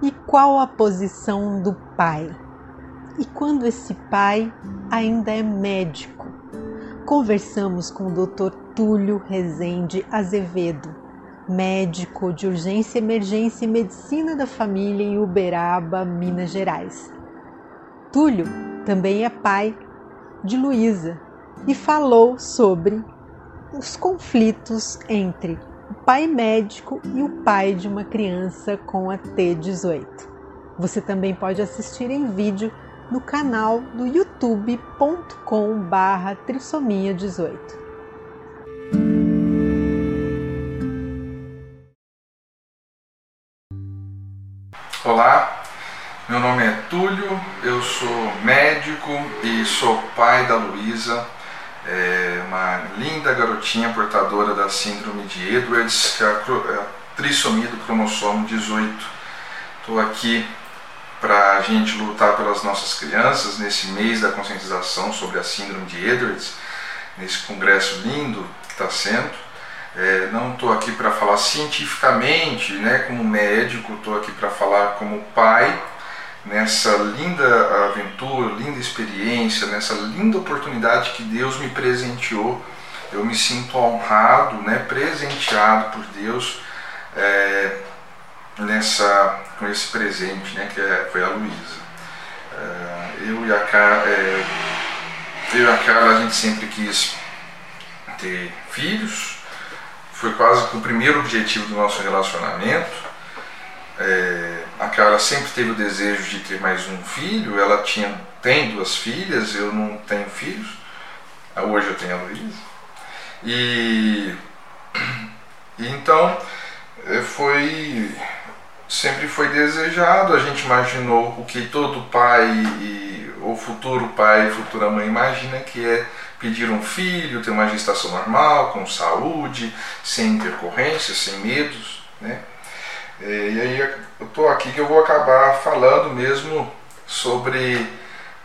E qual a posição do pai? E quando esse pai ainda é médico? Conversamos com o Dr. Túlio Rezende Azevedo, médico de urgência, emergência e medicina da família em Uberaba, Minas Gerais. Túlio também é pai de Luísa e falou sobre os conflitos entre pai médico e o pai de uma criança com a T18. Você também pode assistir em vídeo no canal do youtube.com barra trissomia 18. Olá, meu nome é Túlio, eu sou médico e sou pai da Luísa, é uma linda garotinha portadora da síndrome de Edwards, que é a é trissomia do cromossomo 18. Estou aqui para a gente lutar pelas nossas crianças nesse mês da conscientização sobre a síndrome de Edwards, nesse congresso lindo que está sendo. É, não estou aqui para falar cientificamente, né, como médico, estou aqui para falar como pai, nessa linda aventura, linda experiência, nessa linda oportunidade que Deus me presenteou. Eu me sinto honrado, né, presenteado por Deus é, nessa, com esse presente, né, que é, foi a Luísa. É, eu e a Carla, é, eu e a Carla, a gente sempre quis ter filhos, foi quase que o primeiro objetivo do nosso relacionamento. É, a Carla sempre teve o desejo de ter mais um filho, ela tinha, tem duas filhas, eu não tenho filhos, hoje eu tenho a Luísa. E, e então é, foi sempre foi desejado, a gente imaginou o que todo pai e o futuro pai e futura mãe imagina que é pedir um filho, ter uma gestação normal, com saúde, sem intercorrências, sem medos, né? É, e aí eu estou aqui que eu vou acabar falando mesmo sobre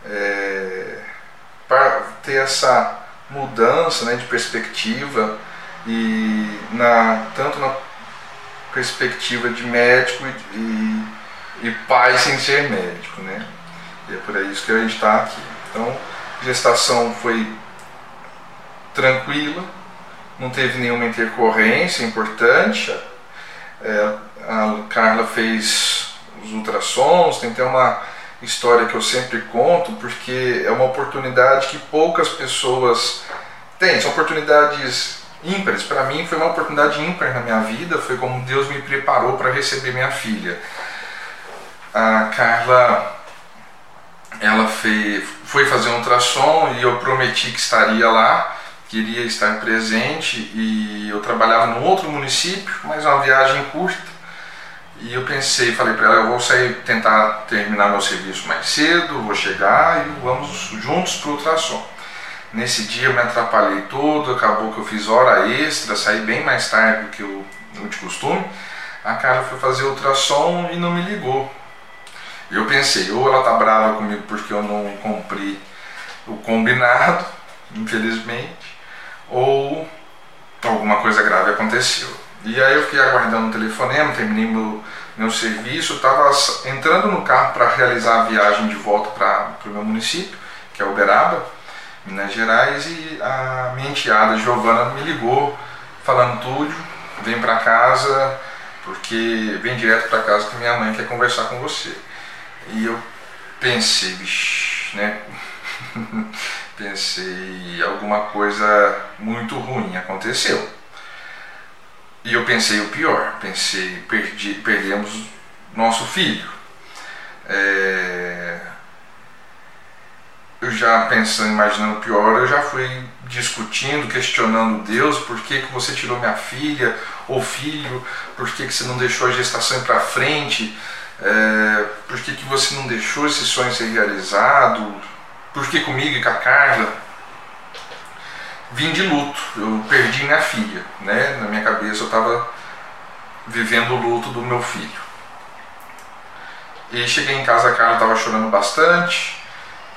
é, ter essa mudança né, de perspectiva e na, tanto na perspectiva de médico e, e, e pai sem ser médico, né? E é por isso que a gente está aqui. Então, gestação foi tranquila, não teve nenhuma intercorrência importante. É, a Carla fez os ultrassons, tem até uma história que eu sempre conto, porque é uma oportunidade que poucas pessoas têm, são oportunidades ímpares. Para mim foi uma oportunidade ímpar na minha vida, foi como Deus me preparou para receber minha filha. A Carla ela fez, foi fazer um ultrassom e eu prometi que estaria lá queria estar presente e eu trabalhava num outro município, mas uma viagem curta. E eu pensei, falei para ela, eu vou sair tentar terminar meu serviço mais cedo, vou chegar e vamos juntos para o ultrassom. Nesse dia eu me atrapalhei todo, acabou que eu fiz hora extra, saí bem mais tarde do que o de costume. A Carla foi fazer ultrassom e não me ligou. Eu pensei, ou ela tá brava comigo porque eu não cumpri o combinado, infelizmente, ou alguma coisa grave aconteceu. E aí eu fiquei aguardando o telefonema, terminei meu, meu serviço, estava entrando no carro para realizar a viagem de volta para o meu município, que é Uberaba, Minas Gerais, e a minha enteada Giovana me ligou falando tudo, vem para casa, porque vem direto para casa que minha mãe quer conversar com você. E eu pensei, bicho, né? pensei alguma coisa muito ruim aconteceu. E eu pensei o pior, pensei perdi, perdemos nosso filho. É, eu já pensando, imaginando o pior, eu já fui discutindo, questionando Deus, por que, que você tirou minha filha ou filho, por que, que você não deixou a gestação ir para frente, é, por que, que você não deixou esse sonho ser realizado, porque comigo e com a Carla vim de luto. Eu perdi minha filha, né? Na minha cabeça eu estava vivendo o luto do meu filho. E cheguei em casa, a Carla estava chorando bastante.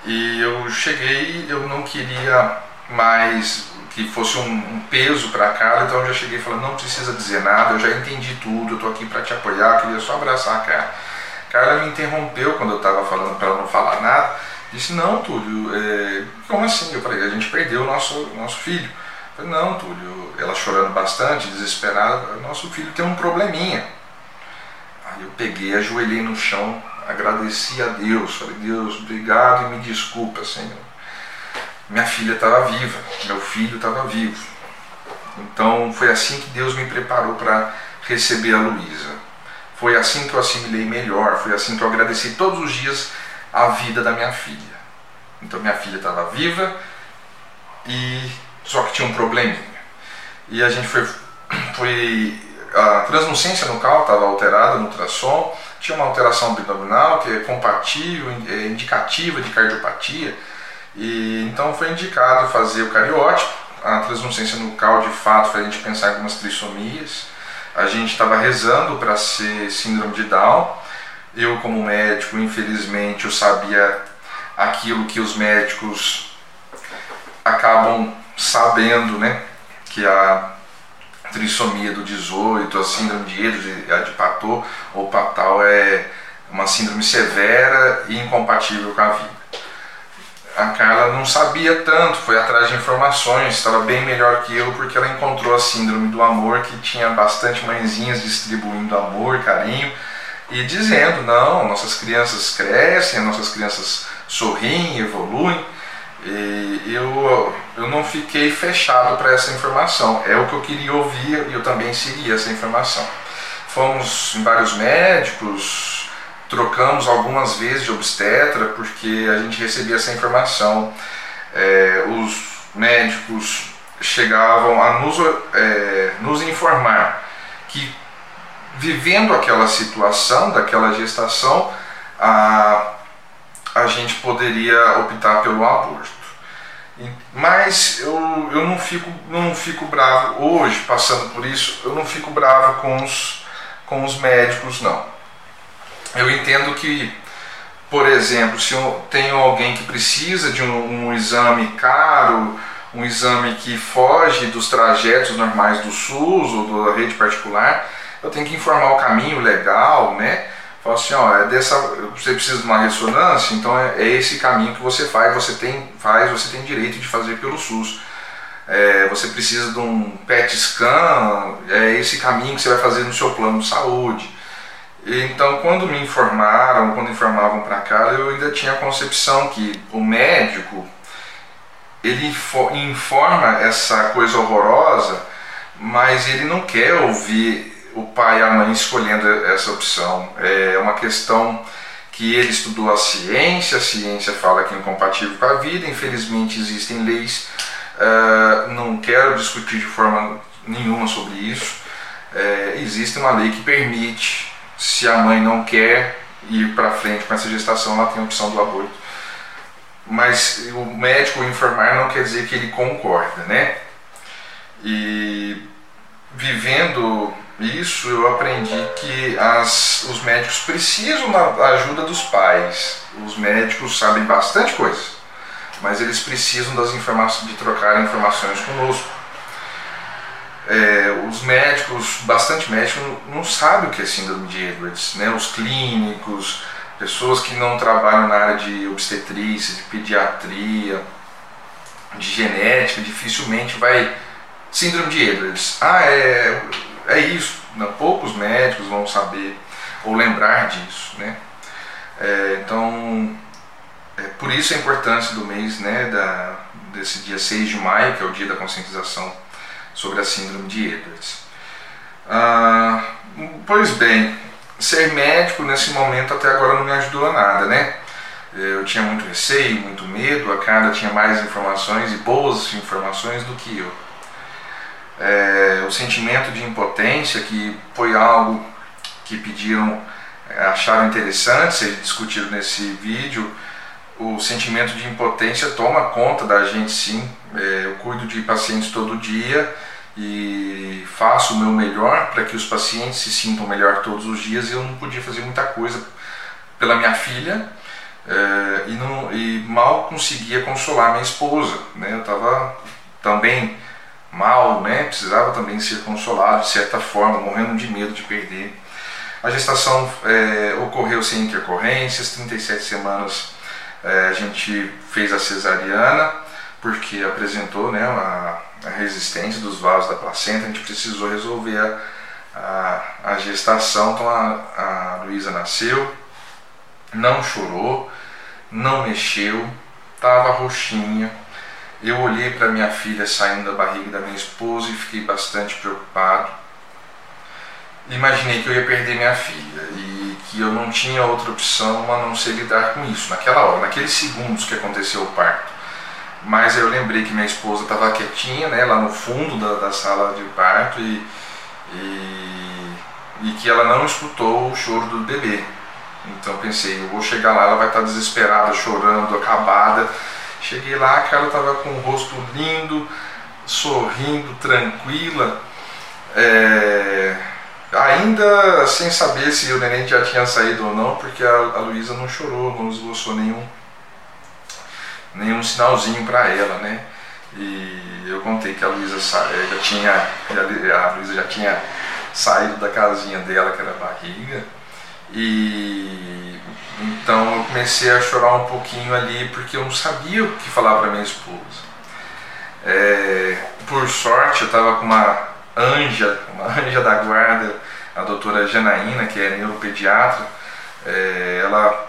E eu cheguei, eu não queria mais que fosse um, um peso para a Carla, então eu já cheguei falando: não precisa dizer nada, eu já entendi tudo, eu estou aqui para te apoiar, queria só abraçar a Carla. Carla me interrompeu quando eu estava falando para ela não falar nada. Disse, não, Túlio, é... como assim? Eu falei, a gente perdeu o nosso, nosso filho. Eu falei, não, Túlio, ela chorando bastante, desesperada, nosso filho tem um probleminha. Aí eu peguei, ajoelhei no chão, agradeci a Deus, falei, Deus, obrigado e me desculpa, Senhor. Minha filha estava viva, meu filho estava vivo. Então foi assim que Deus me preparou para receber a Luísa. Foi assim que eu assimilei melhor, foi assim que eu agradeci todos os dias a vida da minha filha. Então minha filha estava viva e só que tinha um probleminha. E a gente foi, foi a translucência no cal estava alterada no ultrassom, tinha uma alteração abdominal que é compatível, é indicativa de cardiopatia. E então foi indicado fazer o cariótipo, a translucência no cal de fato foi a gente pensar em algumas trissomias. A gente estava rezando para ser síndrome de Down. Eu como médico, infelizmente, eu sabia aquilo que os médicos acabam sabendo, né? Que a trissomia do 18, a síndrome de Ehlers, a de Patot ou Patal é uma síndrome severa e incompatível com a vida. A Carla não sabia tanto, foi atrás de informações, estava bem melhor que eu porque ela encontrou a síndrome do amor que tinha bastante mãezinhas distribuindo amor, carinho e dizendo: não, nossas crianças crescem, nossas crianças sorriem, evoluem. E eu, eu não fiquei fechado para essa informação. É o que eu queria ouvir e eu também segui essa informação. Fomos em vários médicos, trocamos algumas vezes de obstetra porque a gente recebia essa informação. É, os médicos chegavam a nos, é, nos informar que vivendo aquela situação, daquela gestação, a, a gente poderia optar pelo aborto. Mas eu, eu não, fico, não fico bravo hoje, passando por isso, eu não fico bravo com os, com os médicos, não. Eu entendo que, por exemplo, se eu tenho alguém que precisa de um, um exame caro, um exame que foge dos trajetos normais do SUS ou da rede particular, eu tenho que informar o caminho legal, né? Fala assim, ó, é dessa, você precisa de uma ressonância, então é, é, esse caminho que você faz, você tem, faz, você tem direito de fazer pelo SUS. É, você precisa de um PET scan, é esse caminho que você vai fazer no seu plano de saúde. Então, quando me informaram, quando informavam para cá, eu ainda tinha a concepção que o médico ele informa essa coisa horrorosa, mas ele não quer ouvir o pai e a mãe escolhendo essa opção. É uma questão que ele estudou a ciência, a ciência fala que é incompatível com a vida, infelizmente existem leis, uh, não quero discutir de forma nenhuma sobre isso. Uh, existe uma lei que permite, se a mãe não quer ir para frente com essa gestação, ela tem a opção do aborto. Mas o médico informar não quer dizer que ele concorda, né? E vivendo isso eu aprendi que as, os médicos precisam da ajuda dos pais. Os médicos sabem bastante coisa, mas eles precisam das informações, de trocar informações conosco. É, os médicos, bastante médicos, não, não sabem o que é síndrome de Edwards, né? os clínicos, pessoas que não trabalham na área de obstetrícia, de pediatria, de genética, dificilmente vai. Síndrome de Edwards. Ah, é é isso, né? poucos médicos vão saber ou lembrar disso. Né? É, então, é, por isso a importância do mês né, da, desse dia 6 de maio, que é o dia da conscientização sobre a síndrome de Edwards. Ah, pois bem, ser médico nesse momento até agora não me ajudou a nada, né? Eu tinha muito receio, muito medo, a cara tinha mais informações e boas informações do que eu é, o sentimento de impotência, que foi algo que pediram, é, acharam interessante ser discutido nesse vídeo. O sentimento de impotência toma conta da gente sim. É, eu cuido de pacientes todo dia e faço o meu melhor para que os pacientes se sintam melhor todos os dias. Eu não podia fazer muita coisa pela minha filha é, e, não, e mal conseguia consolar minha esposa. Né? Eu estava também mal, né? Precisava também ser consolado de certa forma, morrendo de medo de perder A gestação é, ocorreu sem intercorrências, 37 semanas é, a gente fez a cesariana, porque apresentou né, a, a, resistência dos vasos da placenta, a gente precisou resolver a, a, a gestação, então a, a Luísa nasceu, não chorou, não mexeu, estava roxinha. Eu olhei para minha filha saindo da barriga da minha esposa e fiquei bastante preocupado. Imaginei que eu ia perder minha filha e que eu não tinha outra opção a não ser lidar com isso, naquela hora, naqueles segundos que aconteceu o parto. Mas eu lembrei que minha esposa estava quietinha, né, lá no fundo da, da sala de parto e, e, e que ela não escutou o choro do bebê. Então pensei, eu vou chegar lá, ela vai estar desesperada, chorando, acabada. Cheguei lá, a Carla estava com o rosto lindo, sorrindo, tranquila, é... ainda sem saber se o neném já tinha saído ou não, porque a, a Luísa não chorou, não esboçou nenhum, nenhum sinalzinho para ela, né? E eu contei que a Luísa eh, já tinha, a Luísa já tinha saído da casinha dela, que era barriga, e então eu comecei a chorar um pouquinho ali porque eu não sabia o que falar para minha esposa. É, por sorte eu estava com uma anja, uma anja da guarda, a doutora Janaína, que é neuropediatra, é, ela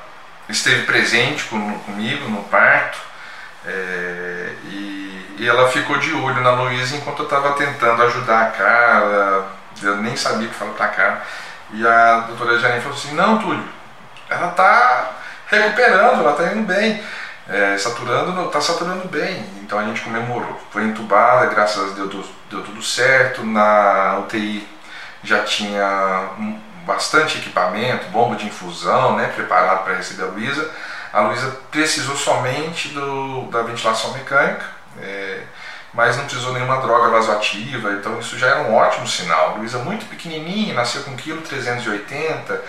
esteve presente com, comigo no parto é, e, e, ela ficou de olho na Luísa enquanto eu estava tentando ajudar a Carla, eu nem sabia o que falar para Carla. E a doutora Janine falou assim, não, Túlio, ela está recuperando, ela está indo bem, é, saturando, está saturando bem. Então a gente comemorou. Foi entubada, graças a Deus deu, deu tudo certo. Na UTI já tinha bastante equipamento, bomba de infusão, né, preparado para receber a Luísa. A Luísa precisou somente do, da ventilação mecânica. É, mas não precisou nenhuma droga vasoativa, então isso já era um ótimo sinal. Luísa muito pequenininha, nasceu com 1,380 kg,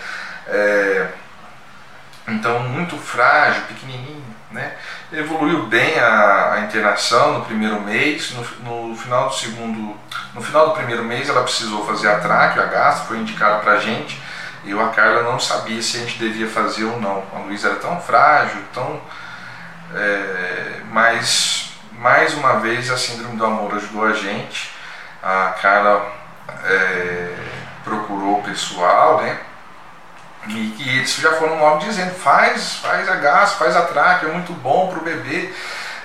é, então muito frágil, pequenininho, né? Evoluiu bem a, a internação no primeiro mês, no, no, final do segundo, no final do primeiro mês ela precisou fazer a tráqueo, a gasta, foi indicado para a gente, eu a Carla não sabia se a gente devia fazer ou não. A Luísa era tão frágil, tão... É, mas mais uma vez a Síndrome do Amor ajudou a gente. A Carla é, procurou o pessoal, né? E que eles já foram logo dizendo, faz, faz a gás, faz a traque, é muito bom para o bebê,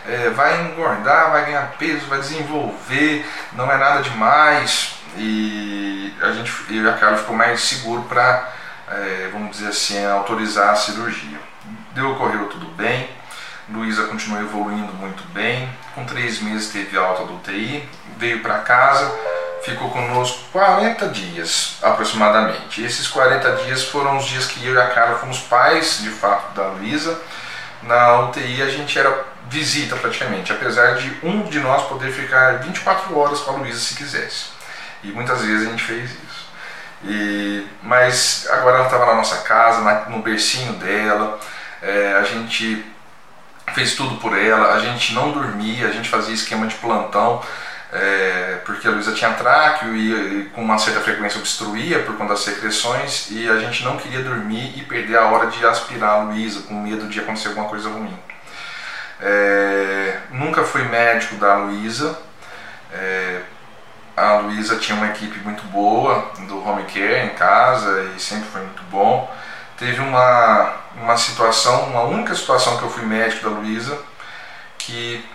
é, vai engordar, vai ganhar peso, vai desenvolver, não é nada demais. E a gente, eu e a Carla ficou mais seguro para, é, vamos dizer assim, autorizar a cirurgia. Deu, ocorreu tudo bem. Luísa continuou evoluindo muito bem. Com três meses teve alta do UTI, veio para casa, ficou conosco 40 dias aproximadamente. Esses 40 dias foram os dias que eu e a Carla fomos pais de fato da Luísa. Na UTI a gente era visita praticamente, apesar de um de nós poder ficar 24 horas com a Luísa se quisesse. E muitas vezes a gente fez isso. E, mas agora ela estava na nossa casa, no bercinho dela, é, a gente fez tudo por ela, a gente não dormia, a gente fazia esquema de plantão, é, porque a Luísa tinha tráqueo e, e, com uma certa frequência obstruía por conta das secreções e a gente não queria dormir e perder a hora de aspirar a Luísa, com medo de acontecer alguma coisa ruim. É, nunca fui médico da Luísa, é, a Luísa tinha uma equipe muito boa do home care em casa e sempre foi muito bom. Teve uma, uma situação, uma única situação que eu fui médico da Luísa, que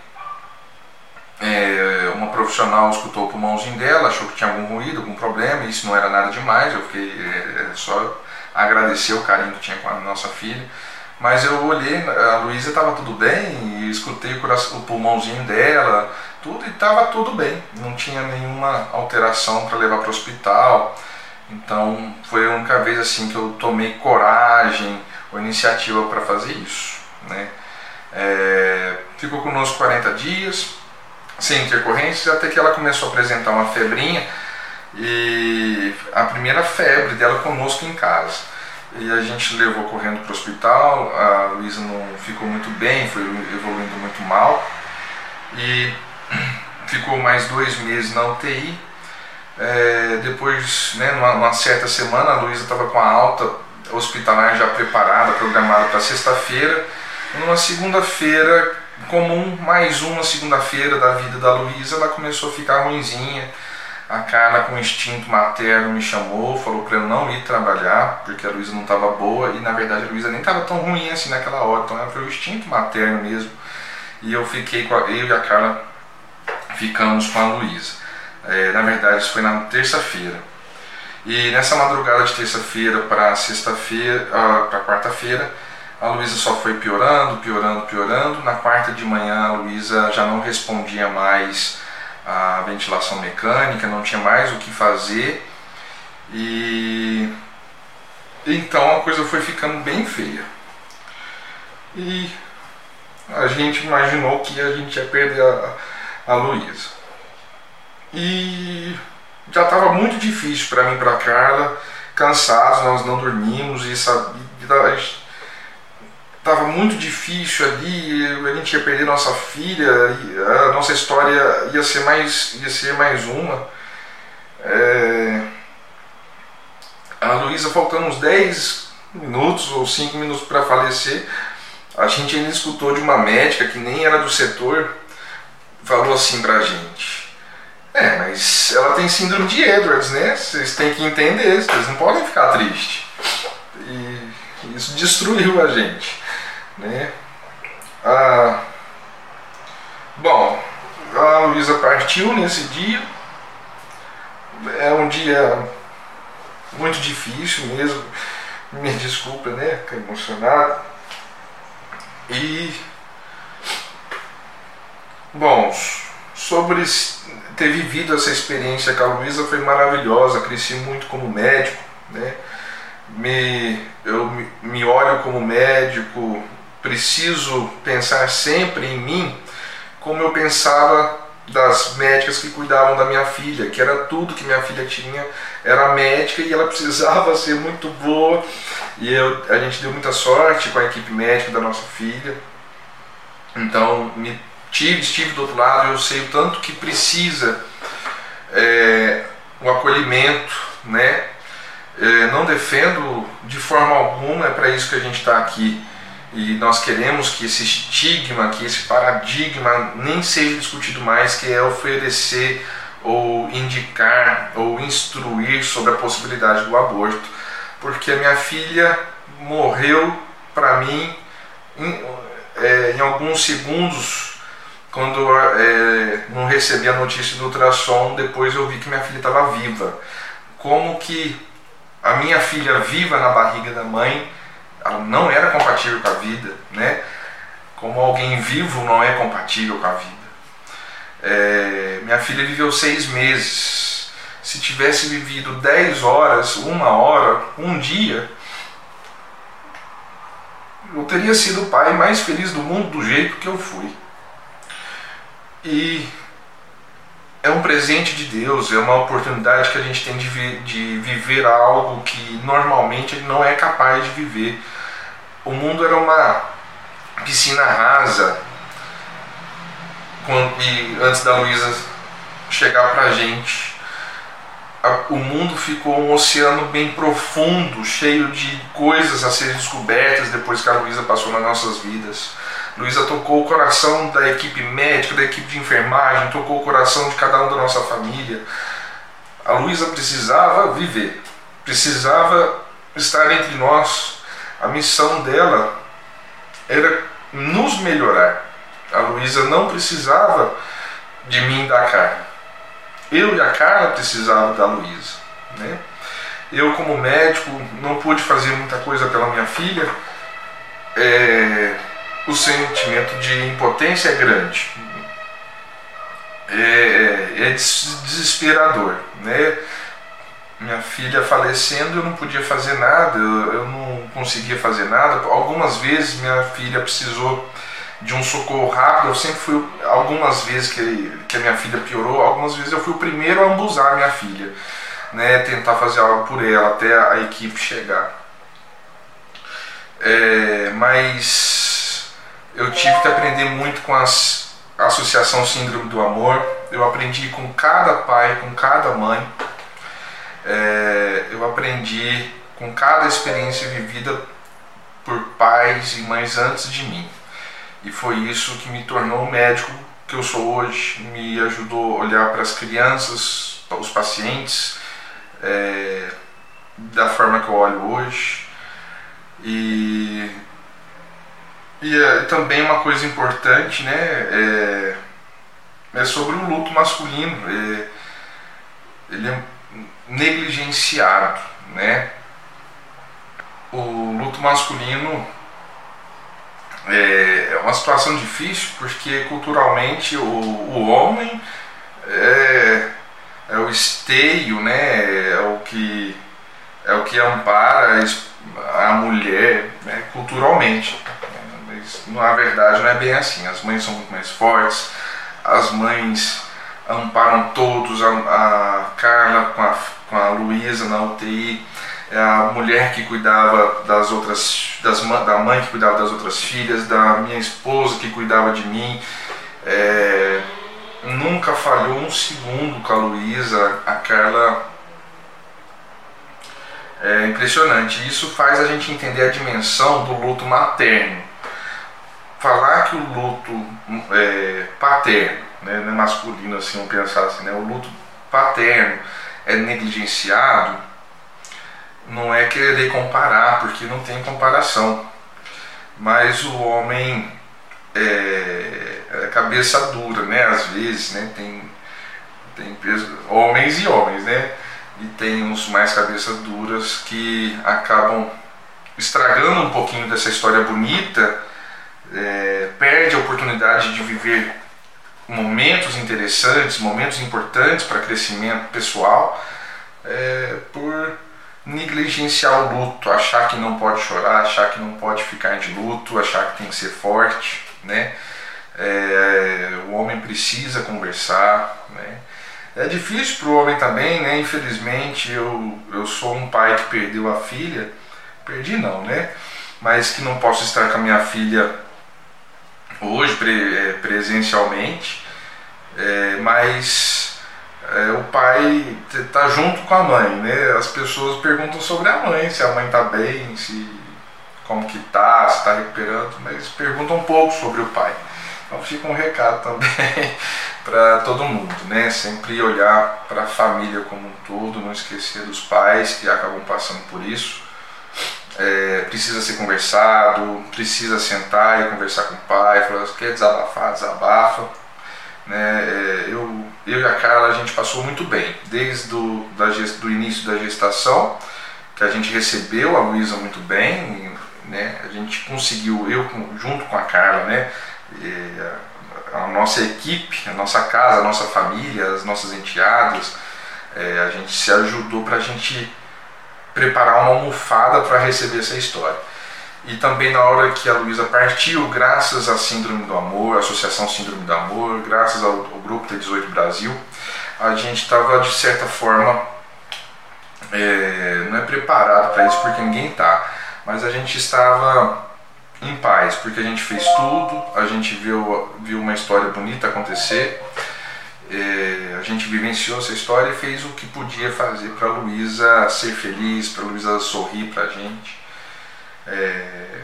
é, uma profissional escutou o pulmãozinho dela, achou que tinha algum ruído, algum problema, e isso não era nada demais, eu fiquei é, é só agradecer o carinho que tinha com a nossa filha. Mas eu olhei, a Luísa estava tudo bem, escutei o, coração, o pulmãozinho dela, tudo, e estava tudo bem, não tinha nenhuma alteração para levar para o hospital. Então foi a única vez assim que eu tomei coragem ou iniciativa para fazer isso. Né? É, ficou conosco 40 dias, sem intercorrências, até que ela começou a apresentar uma febrinha e a primeira febre dela conosco em casa. E a gente levou correndo para o hospital, a Luísa não ficou muito bem, foi evoluindo muito mal. E ficou mais dois meses na UTI É, depois, né, numa, numa certa semana, a Luísa estava com a alta hospitalar já preparada, programada para sexta-feira. Numa segunda-feira comum, mais uma segunda-feira da vida da Luísa, ela começou a ficar ruimzinha. A Carla, com instinto materno, me chamou, falou para eu não ir trabalhar, porque a Luísa não estava boa, e na verdade a Luísa nem estava tão ruim assim naquela hora, então era o instinto materno mesmo. E eu fiquei com a, eu e a Carla ficamos com a Luísa. É, na verdade, isso foi na terça-feira. E nessa madrugada de terça-feira para sexta-feira, uh, para quarta-feira, a Luísa só foi piorando, piorando, piorando. Na quarta de manhã, a Luísa já não respondia mais à ventilação mecânica, não tinha mais o que fazer. E então a coisa foi ficando bem feia. E a gente imaginou que a gente ia perder a, a Luísa. E já estava muito difícil para mim para Carla, cansados, nós não dormimos e sabia, estava muito difícil ali, a gente ia perder nossa filha, a nossa história ia ser mais, ia ser mais uma. É... A Luísa faltando uns 10 minutos ou 5 minutos para falecer, a gente ainda escutou de uma médica que nem era do setor, falou assim pra gente. É, mas ela tem síndrome de Edwards, né? Vocês têm que entender, vocês não podem ficar tristes. E isso destruiu a gente. Né? Ah, bom, a Luísa partiu nesse dia. É um dia muito difícil mesmo. Me desculpa, né? Ficar emocionado. E. Bom, sobre ter vivido essa experiência com a Luísa foi maravilhosa. Cresci muito como médico, né? Me, eu me, me olho como médico, preciso pensar sempre em mim como eu pensava das médicas que cuidavam da minha filha, que era tudo que minha filha tinha, era médica e ela precisava ser muito boa. E eu, a gente deu muita sorte com a equipe médica da nossa filha. Então, me tive, estive do outro lado, eu sei o tanto que precisa é, o acolhimento, né? É, não defendo de forma alguma, é para isso que a gente está aqui e nós queremos que esse estigma, que esse paradigma nem seja discutido mais, que é oferecer ou indicar ou instruir sobre a possibilidade do aborto, porque a minha filha morreu para mim em, é, em, alguns segundos quando é, não recebi a notícia do ultrassom, depois eu vi que minha filha estava viva. Como que a minha filha viva na barriga da mãe não era compatível com a vida, né? Como alguém vivo não é compatível com a vida. É, minha filha viveu seis meses. Se tivesse vivido dez horas, uma hora, um dia, eu teria sido o pai mais feliz do mundo do jeito que eu fui. E é um presente de Deus, é uma oportunidade que a gente tem de, vi de viver algo que normalmente ele não é capaz de viver. O mundo era uma piscina rasa quando, e antes da Luísa chegar gente. A, o mundo ficou um oceano bem profundo, cheio de coisas a serem descobertas depois que a Luísa passou nas nossas vidas. Luísa tocou o coração da equipe médica, da equipe de enfermagem, tocou o coração de cada um da nossa família. A Luísa precisava viver, precisava estar entre nós. A missão dela era nos melhorar. A Luísa não precisava de mim da Carla. Eu e a Carla precisavam da Luísa. Né? Eu, como médico, não pude fazer muita coisa pela minha filha. É o sentimento de impotência é grande. É, é desesperador, né? Minha filha falecendo, eu não podia fazer nada, eu, eu não conseguia fazer nada. Algumas vezes minha filha precisou de um socorro rápido. Eu sempre fui, algumas vezes que, que a minha filha piorou, algumas vezes eu fui o primeiro a ambusar minha filha, né? Tentar fazer algo por ela até a equipe chegar. É, mas eu tive que aprender muito com as, a Associação Síndrome do Amor. Eu aprendi com cada pai, com cada mãe. É, eu aprendi com cada experiência vivida por pais e mães antes de mim. E foi isso que me tornou o médico que eu sou hoje, me ajudou a olhar para as crianças, para os pacientes, é, da forma que eu olho hoje. E, e é, também uma coisa importante, né, é, é sobre o luto masculino. É, ele é negligenciado, né? O luto masculino é, é uma situação difícil porque culturalmente o, o homem é, é o esteio, né? É o que é o que ampara a mulher né? culturalmente. Mas na verdade não é bem assim. As mães são muito mais fortes, as mães amparam todos, a, a Carla com a, com a Luísa na UTI, é a mulher que cuidava das outras, das, da mãe que cuidava das outras filhas, da minha esposa que cuidava de mim. É, nunca falhou um segundo com a Luísa, a Carla. É impressionante. Isso faz a gente entender a dimensão do luto materno. Falar que o luto é, paterno né, é masculino assim, vamos pensar assim, né, o luto paterno é negligenciado, não é querer comparar, porque não tem comparação. Mas o homem é, é cabeça dura, né? Às vezes, né? Tem, tem homens e homens, né? E tem uns mais cabeças duras que acabam estragando um pouquinho dessa história bonita, é, perde a oportunidade de viver momentos interessantes, momentos importantes para crescimento pessoal, é, por negligenciar o luto, achar que não pode chorar, achar que não pode ficar de luto, achar que tem que ser forte, né? É, o homem precisa conversar, né? É difícil para o homem também, né? Infelizmente, eu, eu sou um pai que perdeu a filha, perdi não, né? Mas que não posso estar com a minha filha hoje pre, é, presencialmente, é, mas é, o pai está junto com a mãe, né? As pessoas perguntam sobre a mãe, se a mãe está bem, se como que tá, se está recuperando, mas perguntam um pouco sobre o pai. Então fica um recado também para todo mundo, né? Sempre olhar para a família como um todo, não esquecer dos pais que acabam passando por isso é, precisa ser conversado, precisa sentar e conversar com o pai, falar, quer desabafar, desabafa. Né? É, eu, eu e a Carla a gente passou muito bem, desde do, da, do início da gestação, que a gente recebeu a Luísa muito bem, né? a gente conseguiu, eu junto com a Carla, né? a nossa equipe, a nossa casa, a nossa família, as nossas enteadas, é, a gente se ajudou para a gente preparar uma almofada para receber essa história. E também na hora que a Luísa partiu, graças à Síndrome do Amor, a Associação Síndrome do Amor, graças ao, ao Grupo T18 Brasil, a gente estava de certa forma, é, não é preparado para isso porque ninguém está, mas a gente estava em paz, porque a gente fez tudo, a gente viu, viu uma história bonita acontecer, é, a gente vivenciou essa história e fez o que podia fazer para a Luísa ser feliz, para a Luísa sorrir para a gente. É...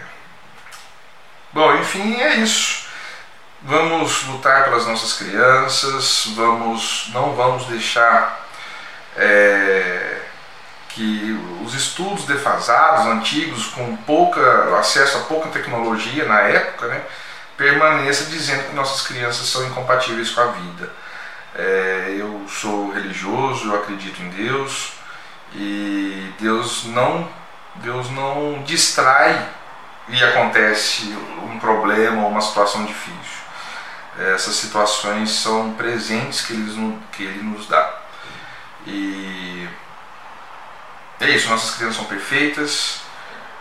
Bom, enfim, é isso. Vamos lutar pelas nossas crianças, vamos, não vamos deixar é, que os estudos defasados, antigos, com pouca acesso a pouca tecnologia na época, né, permaneça dizendo que nossas crianças são incompatíveis com a vida. É, eu sou religioso, eu acredito em Deus e Deus não, Deus não distrai e acontece um problema ou uma situação difícil. Essas situações são presentes que ele, que ele nos dá. E é isso, nossas crianças são perfeitas,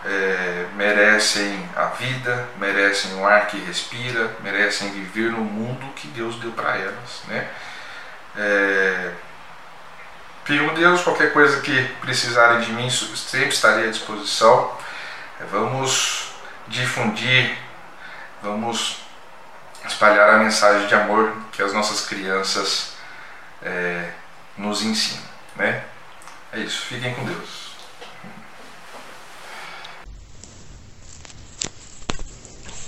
é, merecem a vida, merecem o ar que respira, merecem viver no mundo que Deus deu para elas. Né? É, Filho Deus, qualquer coisa que precisarem de mim, sempre estarei à disposição. É, vamos difundir, vamos espalhar a mensagem de amor que as nossas crianças é, nos ensinam. Né? É isso, fiquem com Deus.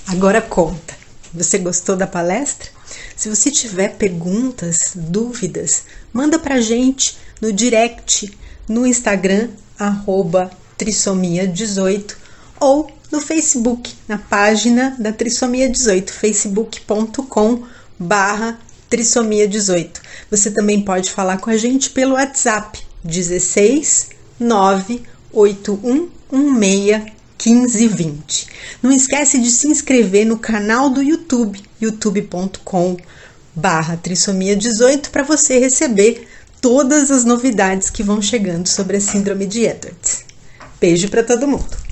Agora conta. Você gostou da palestra? Se você tiver perguntas, dúvidas, manda pra gente no direct no Instagram arroba trissomia18 ou no Facebook, na página da Trissomia 18, facebook.com barra Trissomia 18. Você também pode falar com a gente pelo WhatsApp 16 98116 1520. Não esquece de se inscrever no canal do YouTube, youtube.com barra trissomia 18 para você receber todas as novidades que vão chegando sobre a síndrome de Edwards. Beijo para todo mundo!